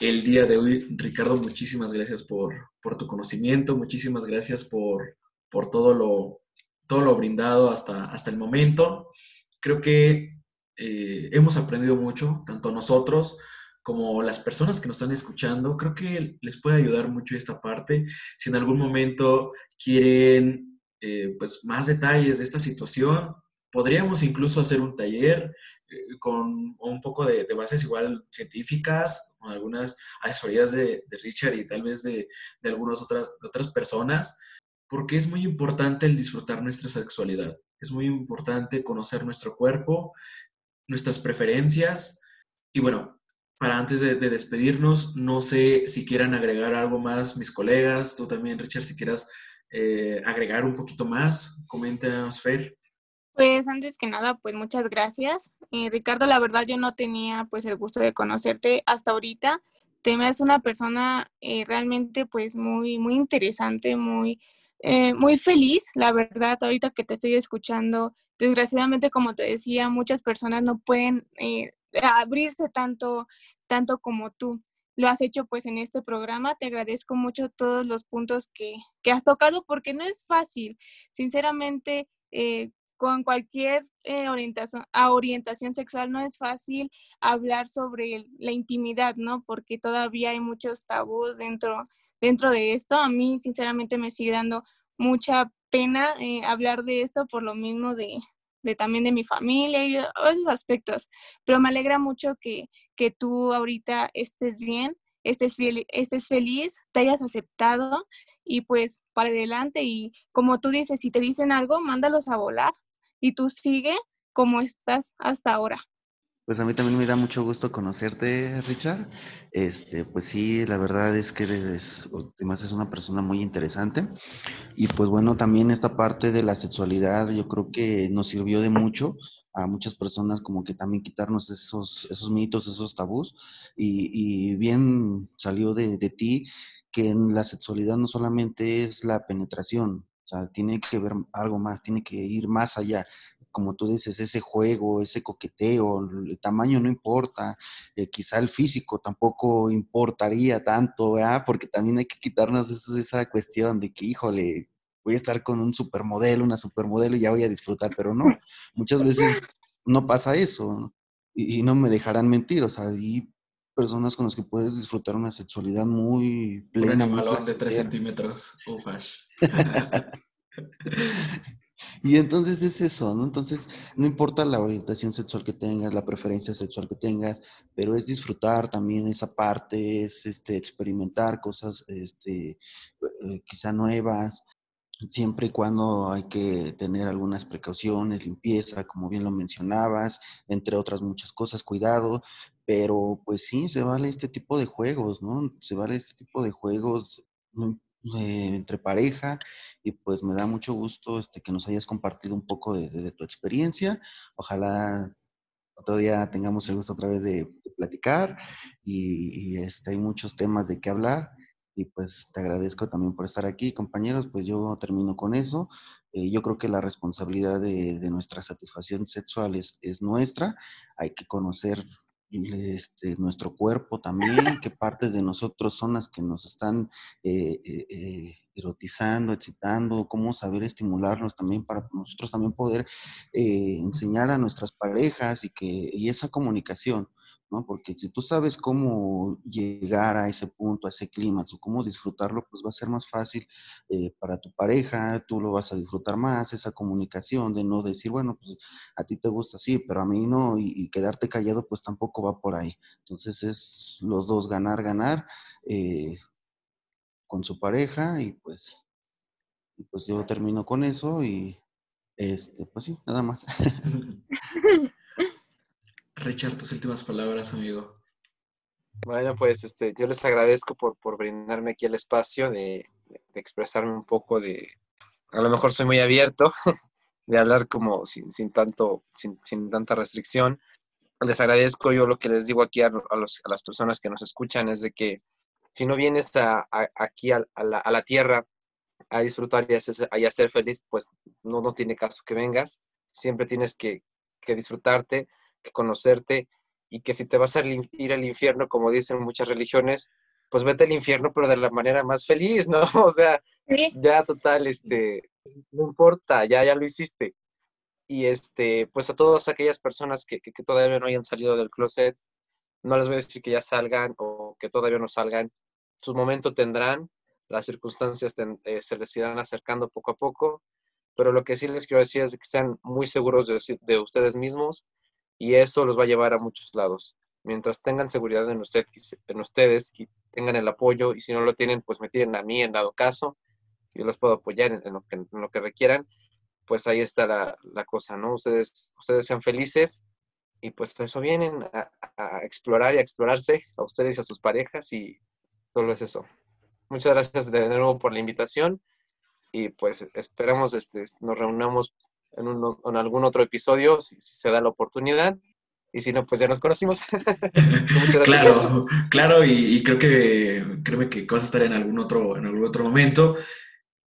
el día de hoy. Ricardo, muchísimas gracias por, por tu conocimiento, muchísimas gracias por, por todo, lo, todo lo brindado hasta, hasta el momento. Creo que eh, hemos aprendido mucho, tanto nosotros como las personas que nos están escuchando. Creo que les puede ayudar mucho esta parte. Si en algún momento quieren eh, pues, más detalles de esta situación, podríamos incluso hacer un taller eh, con un poco de, de, bases igual científicas, con algunas asesorías de, de Richard y tal vez de, de algunas otras, otras personas, porque es muy importante el disfrutar nuestra sexualidad. Es muy importante conocer nuestro cuerpo, nuestras preferencias. Y bueno, para antes de, de, despedirnos, no sé si quieran agregar algo más mis colegas, tú también, Richard, si quieras eh, agregar un poquito más, coméntanos, Fer. Pues antes que nada, pues muchas gracias. Eh, Ricardo, la verdad yo no tenía pues el gusto de conocerte hasta ahorita. Te me es una persona eh, realmente pues muy, muy interesante, muy, eh, muy feliz, la verdad, ahorita que te estoy escuchando. Desgraciadamente, como te decía, muchas personas no pueden abrirse tanto, tanto como tú. lo has hecho pues en este programa. Te agradezco mucho todos los puntos que, que has tocado porque no es fácil. Sinceramente, eh, con cualquier eh, orientación, orientación sexual no es fácil hablar sobre la intimidad, ¿no? Porque todavía hay muchos tabús dentro, dentro de esto. A mí, sinceramente, me sigue dando mucha pena eh, hablar de esto por lo mismo de, de, también de mi familia y esos aspectos. Pero me alegra mucho que, que tú ahorita estés bien, estés, estés feliz, te hayas aceptado y pues para adelante. Y como tú dices, si te dicen algo, mándalos a volar y tú sigue como estás hasta ahora. Pues a mí también me da mucho gusto conocerte, Richard. Este, pues sí, la verdad es que eres, además es una persona muy interesante. Y pues bueno, también esta parte de la sexualidad yo creo que nos sirvió de mucho a muchas personas como que también quitarnos esos, esos mitos, esos tabús. Y, bien salió de, de ti que en la sexualidad no solamente es la penetración, o sea, tiene que ver algo más, tiene que ir más allá. Como tú dices, ese juego, ese coqueteo, el tamaño no importa, eh, quizá el físico tampoco importaría tanto, ¿verdad? Porque también hay que quitarnos esa cuestión de que, híjole, voy a estar con un supermodelo, una supermodelo y ya voy a disfrutar, pero no, muchas veces no pasa eso y, y no me dejarán mentir, o sea, y personas con las que puedes disfrutar una sexualidad muy plena. Un animalón de 3 centímetros. Ufash. y entonces es eso, ¿no? Entonces, no importa la orientación sexual que tengas, la preferencia sexual que tengas, pero es disfrutar también esa parte, es este, experimentar cosas este, eh, quizá nuevas, siempre y cuando hay que tener algunas precauciones, limpieza, como bien lo mencionabas, entre otras muchas cosas, cuidado, pero pues sí, se vale este tipo de juegos, ¿no? Se vale este tipo de juegos eh, entre pareja y pues me da mucho gusto este, que nos hayas compartido un poco de, tu experiencia. Ojalá otro día tengamos el gusto otra vez de, platicar y, este, hay muchos temas de qué hablar y pues te agradezco también por estar aquí, compañeros, pues yo termino con eso. Eh, yo creo que la responsabilidad de, nuestra satisfacción sexual es, nuestra, hay que conocer este, nuestro cuerpo también, qué partes de nosotros son las que nos están eh, eh, erotizando, excitando, cómo saber estimularnos también para nosotros también poder enseñar a nuestras parejas y que y esa comunicación. ¿No? Porque si tú sabes cómo llegar a ese punto, a ese clima, o cómo disfrutarlo, pues va a ser más fácil eh, para tu pareja, tú lo vas a disfrutar más, esa comunicación de no decir, bueno, pues a ti te gusta así, pero a mí no, y, quedarte callado, pues tampoco va por ahí. Entonces es los dos ganar, ganar eh, con su pareja y pues, y pues yo termino con eso y este, pues sí, nada más. Richard, tus últimas palabras, amigo. Bueno, pues este, yo les agradezco por, por brindarme aquí el espacio de, expresarme un poco de, a lo mejor soy muy abierto, de hablar como sin, sin tanto, sin, sin, tanta restricción. Les agradezco yo lo que les digo aquí a, los, a, las personas que nos escuchan, es de que si no vienes a, aquí a, la, a, la, tierra a disfrutar y a, ser, feliz, pues no, no tiene caso que vengas. Siempre tienes que, que disfrutarte, que conocerte y que si te vas a ir al infierno, como dicen muchas religiones, pues vete al infierno, pero de la manera más feliz, ¿no? O sea, ya total, este, no importa, ya, ya lo hiciste. Y este, pues a todas aquellas personas que, que, todavía no hayan salido del closet, no les voy a decir que ya salgan o que todavía no salgan. Su momento tendrán, las circunstancias eh, se les irán acercando poco a poco, pero lo que sí les quiero decir es que sean muy seguros de, de ustedes mismos, y eso los va a llevar a muchos lados. Mientras tengan seguridad en, usted, en ustedes y tengan el apoyo, y si no lo tienen, pues me tienen a mí en dado caso, yo los puedo apoyar en, lo, que, que, requieran, pues ahí está la, cosa, ¿no? Ustedes, ustedes sean felices y pues eso vienen a, a, explorar y a explorarse a ustedes y a sus parejas y solo es eso. Muchas gracias de nuevo por la invitación y pues esperamos este, nos reunamos en, algún otro episodio, si, se da la oportunidad. Y si no, pues ya nos conocimos. claro, claro, y, creo que, créeme que vas a estar en algún otro, en algún otro momento.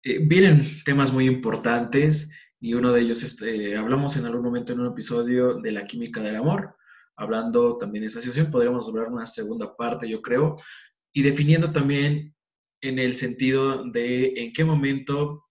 Eh, vienen temas muy importantes y uno de ellos, este, hablamos en algún momento en un episodio de la química del amor. hablando también de esa situación. Podríamos hablar una segunda parte, yo creo, y definiendo también en el sentido de en qué momento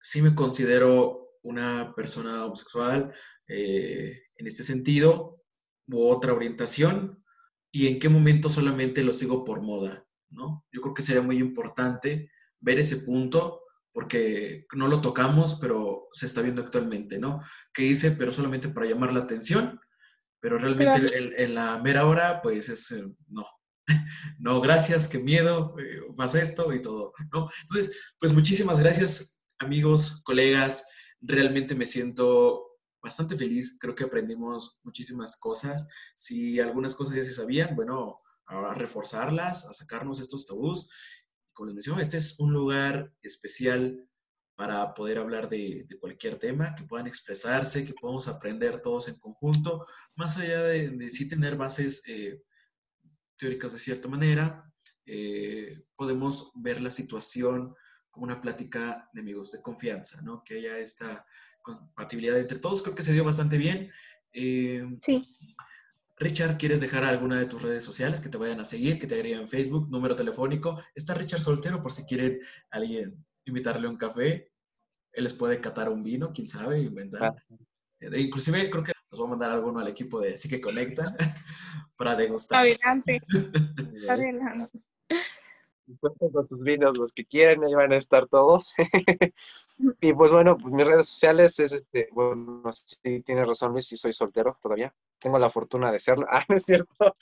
sí me considero una persona homosexual eh, en este sentido u otra orientación y en qué momento solamente lo sigo por moda, ¿no? Yo creo que sería muy importante ver ese punto porque no lo tocamos, pero se está viendo actualmente, ¿no? ¿Qué hice? Pero solamente para llamar la atención, pero realmente en, la mera hora, pues es, eh, no, no, gracias, qué miedo, eh, pasa esto y todo, ¿no? Entonces, pues muchísimas gracias, amigos, colegas, realmente me siento bastante feliz, creo que aprendimos muchísimas cosas, si algunas cosas ya se sabían, bueno, a reforzarlas, a sacarnos estos tabús. Como les menciono, este es un lugar especial para poder hablar de, cualquier tema, que puedan expresarse, que podamos aprender todos en conjunto, más allá de, sí tener bases eh, teóricas de cierta manera, eh, podemos ver la situación como una plática de amigos, de confianza, ¿no? Que haya esta compatibilidad entre todos, creo que se dio bastante bien. Eh, sí. Richard, ¿quieres dejar alguna de tus redes sociales que te vayan a seguir, que te agreguen en Facebook, número telefónico? Está Richard soltero por si quieren alguien invitarle a un café. Él les puede catar un vino, quién sabe, inventar. Ah. Eh, inclusive creo que nos va a mandar alguno al equipo de Sí que Conecta para degustar. Adelante. Adelante con sus vinos los que quieren, ahí van a estar todos. y pues bueno, pues mis redes sociales es este, bueno, sí tiene razón Luis, sí soy soltero todavía. Tengo la fortuna de serlo. Ah, no es cierto.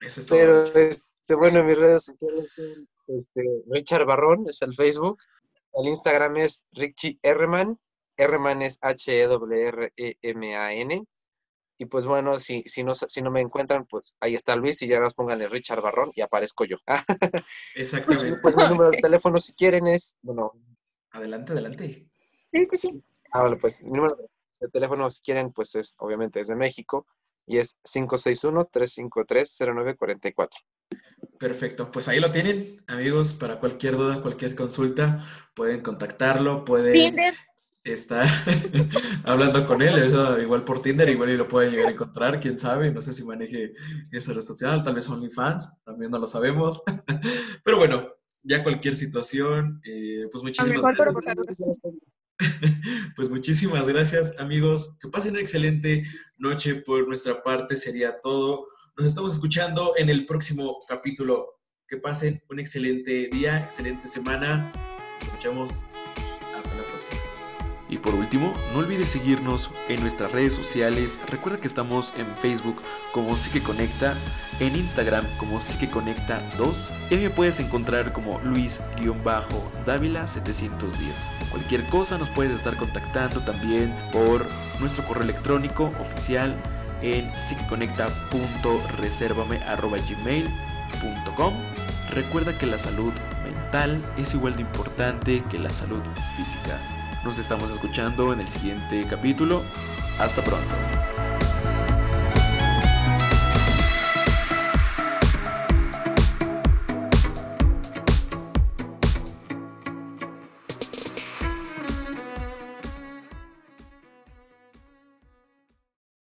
Eso es Pero este, bueno, mis redes sociales son este, Richard Barrón, es el Facebook. El Instagram es Richie Herman. Herman es H-E-W-R-E-M-A-N. Y pues bueno, si, si, no, si no me encuentran, pues ahí está Luis y ya nos pongan el Richard Barrón y aparezco yo. Exactamente. pues mi número de teléfono si quieren es, bueno. Adelante, adelante. Sí, sí. Ah, bueno, pues mi número de teléfono si quieren, pues es obviamente es de México y es 561-353-0944. Perfecto, pues ahí lo tienen, amigos, para cualquier duda, cualquier consulta, pueden contactarlo, pueden está hablando con él, eso igual por Tinder, igual y lo puede llegar a encontrar, quién sabe, no sé si maneje esa red social, tal vez OnlyFans, también no lo sabemos, pero bueno, ya cualquier situación, eh, pues muchísimas gracias. Pues muchísimas gracias amigos, que pasen una excelente noche por nuestra parte, sería todo. Nos estamos escuchando en el próximo capítulo. Que pasen un excelente día, excelente semana. Nos escuchamos. Y por último, no olvides seguirnos en nuestras redes sociales. Recuerda que estamos en Facebook como Psique Conecta, en Instagram como Psique Conecta 2 y me puedes encontrar como Luis-Dávila 710. Cualquier cosa nos puedes estar contactando también por nuestro correo electrónico oficial en psiqueconecta.reservame.gmail.com Recuerda que la salud mental es igual de importante que la salud física. Nos estamos escuchando en el siguiente capítulo. Hasta pronto.